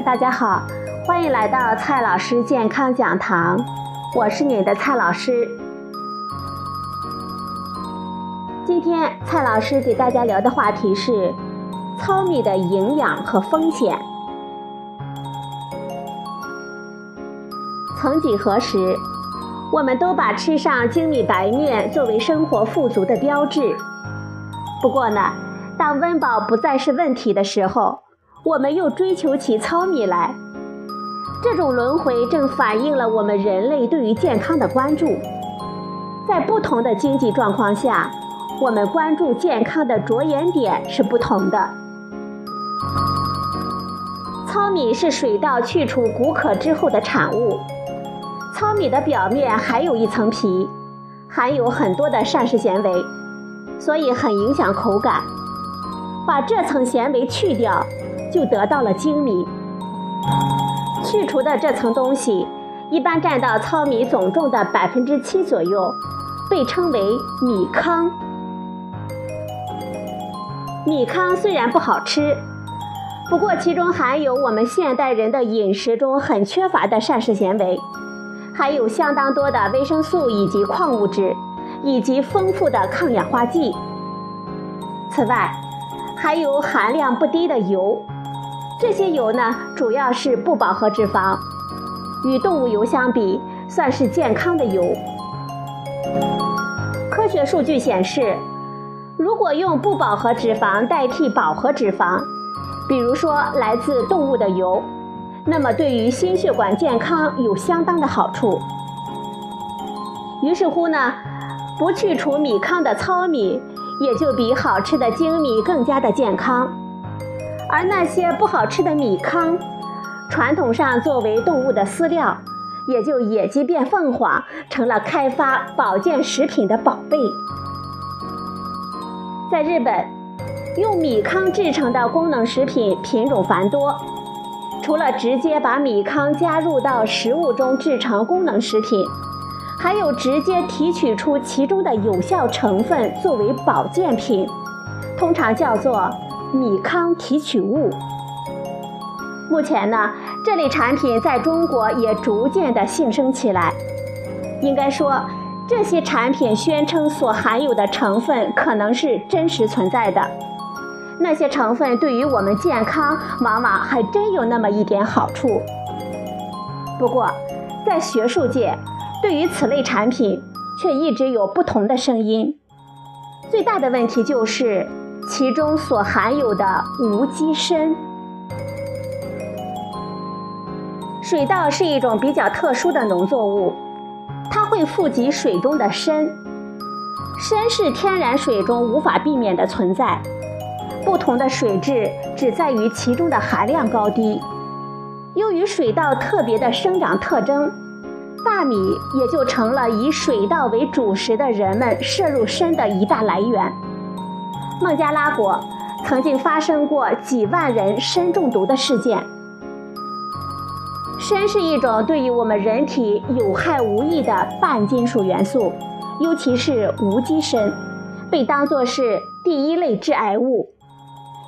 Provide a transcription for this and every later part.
大家好，欢迎来到蔡老师健康讲堂，我是你的蔡老师。今天蔡老师给大家聊的话题是糙米的营养和风险。曾几何时，我们都把吃上精米白面作为生活富足的标志。不过呢，当温饱不再是问题的时候，我们又追求起糙米来，这种轮回正反映了我们人类对于健康的关注。在不同的经济状况下，我们关注健康的着眼点是不同的。糙米是水稻去除谷壳之后的产物，糙米的表面还有一层皮，含有很多的膳食纤维，所以很影响口感。把这层纤维去掉。就得到了精米。去除的这层东西，一般占到糙米总重的百分之七左右，被称为米糠。米糠虽然不好吃，不过其中含有我们现代人的饮食中很缺乏的膳食纤维，还有相当多的维生素以及矿物质，以及丰富的抗氧化剂。此外，还有含量不低的油。这些油呢，主要是不饱和脂肪，与动物油相比，算是健康的油。科学数据显示，如果用不饱和脂肪代替饱和脂肪，比如说来自动物的油，那么对于心血管健康有相当的好处。于是乎呢，不去除米糠的糙米，也就比好吃的精米更加的健康。而那些不好吃的米糠，传统上作为动物的饲料，也就野鸡变凤凰，成了开发保健食品的宝贝。在日本，用米糠制成的功能食品品种繁多，除了直接把米糠加入到食物中制成功能食品，还有直接提取出其中的有效成分作为保健品，通常叫做。米糠提取物。目前呢，这类产品在中国也逐渐的兴盛起来。应该说，这些产品宣称所含有的成分可能是真实存在的。那些成分对于我们健康，往往还真有那么一点好处。不过，在学术界，对于此类产品却一直有不同的声音。最大的问题就是。其中所含有的无机砷。水稻是一种比较特殊的农作物，它会富集水中的砷。砷是天然水中无法避免的存在，不同的水质只在于其中的含量高低。由于水稻特别的生长特征，大米也就成了以水稻为主食的人们摄入砷的一大来源。孟加拉国曾经发生过几万人砷中毒的事件。砷是一种对于我们人体有害无益的半金属元素，尤其是无机砷，被当作是第一类致癌物，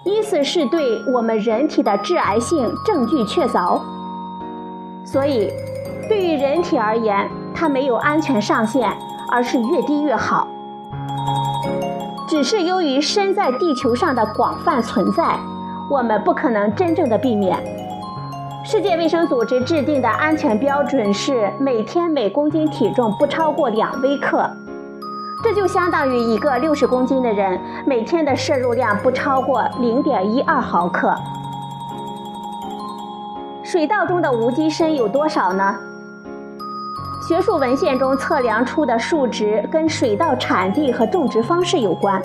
意思是对我们人体的致癌性证据确凿。所以，对于人体而言，它没有安全上限，而是越低越好。只是由于身在地球上的广泛存在，我们不可能真正的避免。世界卫生组织制定的安全标准是每天每公斤体重不超过两微克，这就相当于一个六十公斤的人每天的摄入量不超过零点一二毫克。水稻中的无机砷有多少呢？学术文献中测量出的数值跟水稻产地和种植方式有关。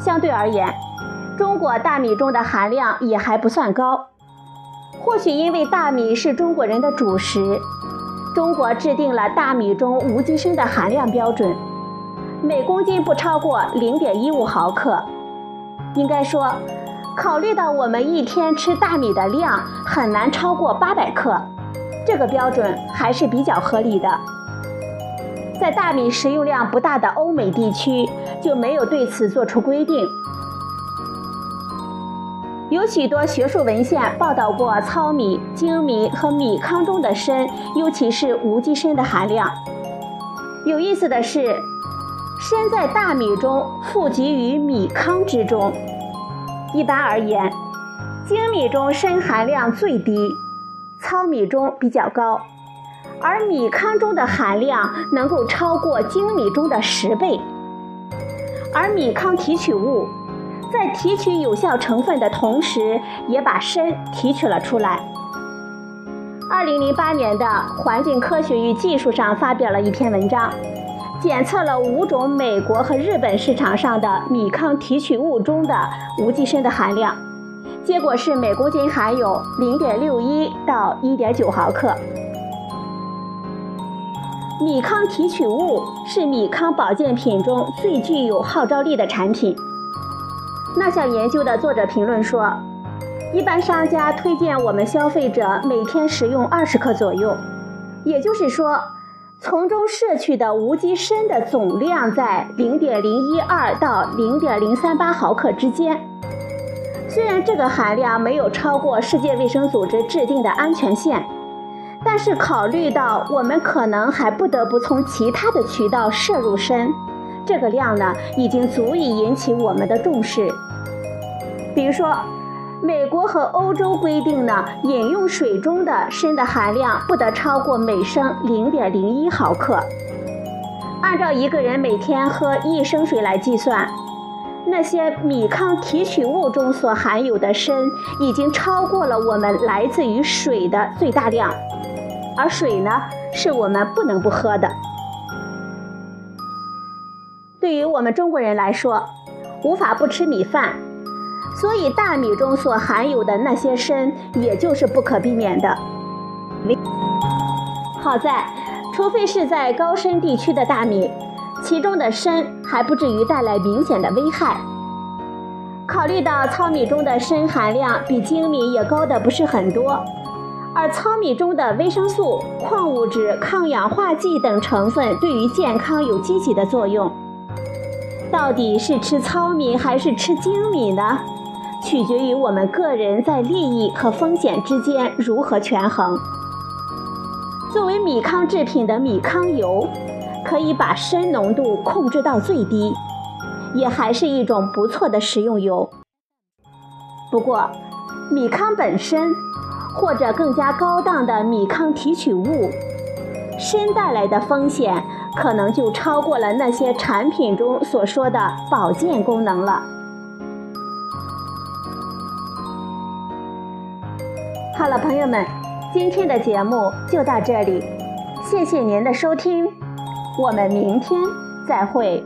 相对而言，中国大米中的含量也还不算高。或许因为大米是中国人的主食，中国制定了大米中无机砷的含量标准，每公斤不超过零点一五毫克。应该说，考虑到我们一天吃大米的量很难超过八百克。这个标准还是比较合理的，在大米食用量不大的欧美地区就没有对此做出规定。有许多学术文献报道过糙米、精米和米糠中的砷，尤其是无机砷的含量。有意思的是，砷在大米中富集于米糠之中。一般而言，精米中砷含量最低，糙米中比较高，而米糠中的含量能够超过精米中的十倍。而米糠提取物。在提取有效成分的同时，也把砷提取了出来。二零零八年的《环境科学与技术》上发表了一篇文章，检测了五种美国和日本市场上的米糠提取物中的无机砷的含量，结果是每公斤含有零点六一到一点九毫克。米糠提取物是米糠保健品中最具有号召力的产品。那项研究的作者评论说，一般商家推荐我们消费者每天食用二十克左右，也就是说，从中摄取的无机砷的总量在零点零一二到零点零三八毫克之间。虽然这个含量没有超过世界卫生组织制定的安全线，但是考虑到我们可能还不得不从其他的渠道摄入砷。这个量呢，已经足以引起我们的重视。比如说，美国和欧洲规定呢，饮用水中的砷的含量不得超过每升零点零一毫克。按照一个人每天喝一升水来计算，那些米糠提取物中所含有的砷已经超过了我们来自于水的最大量，而水呢，是我们不能不喝的。对于我们中国人来说，无法不吃米饭，所以大米中所含有的那些砷，也就是不可避免的。好在，除非是在高深地区的大米，其中的砷还不至于带来明显的危害。考虑到糙米中的砷含量比精米也高的不是很多，而糙米中的维生素、矿物质、抗氧化剂等成分对于健康有积极的作用。到底是吃糙米还是吃精米呢？取决于我们个人在利益和风险之间如何权衡。作为米糠制品的米糠油，可以把砷浓度控制到最低，也还是一种不错的食用油。不过，米糠本身，或者更加高档的米糠提取物，砷带来的风险。可能就超过了那些产品中所说的保健功能了。好了，朋友们，今天的节目就到这里，谢谢您的收听，我们明天再会。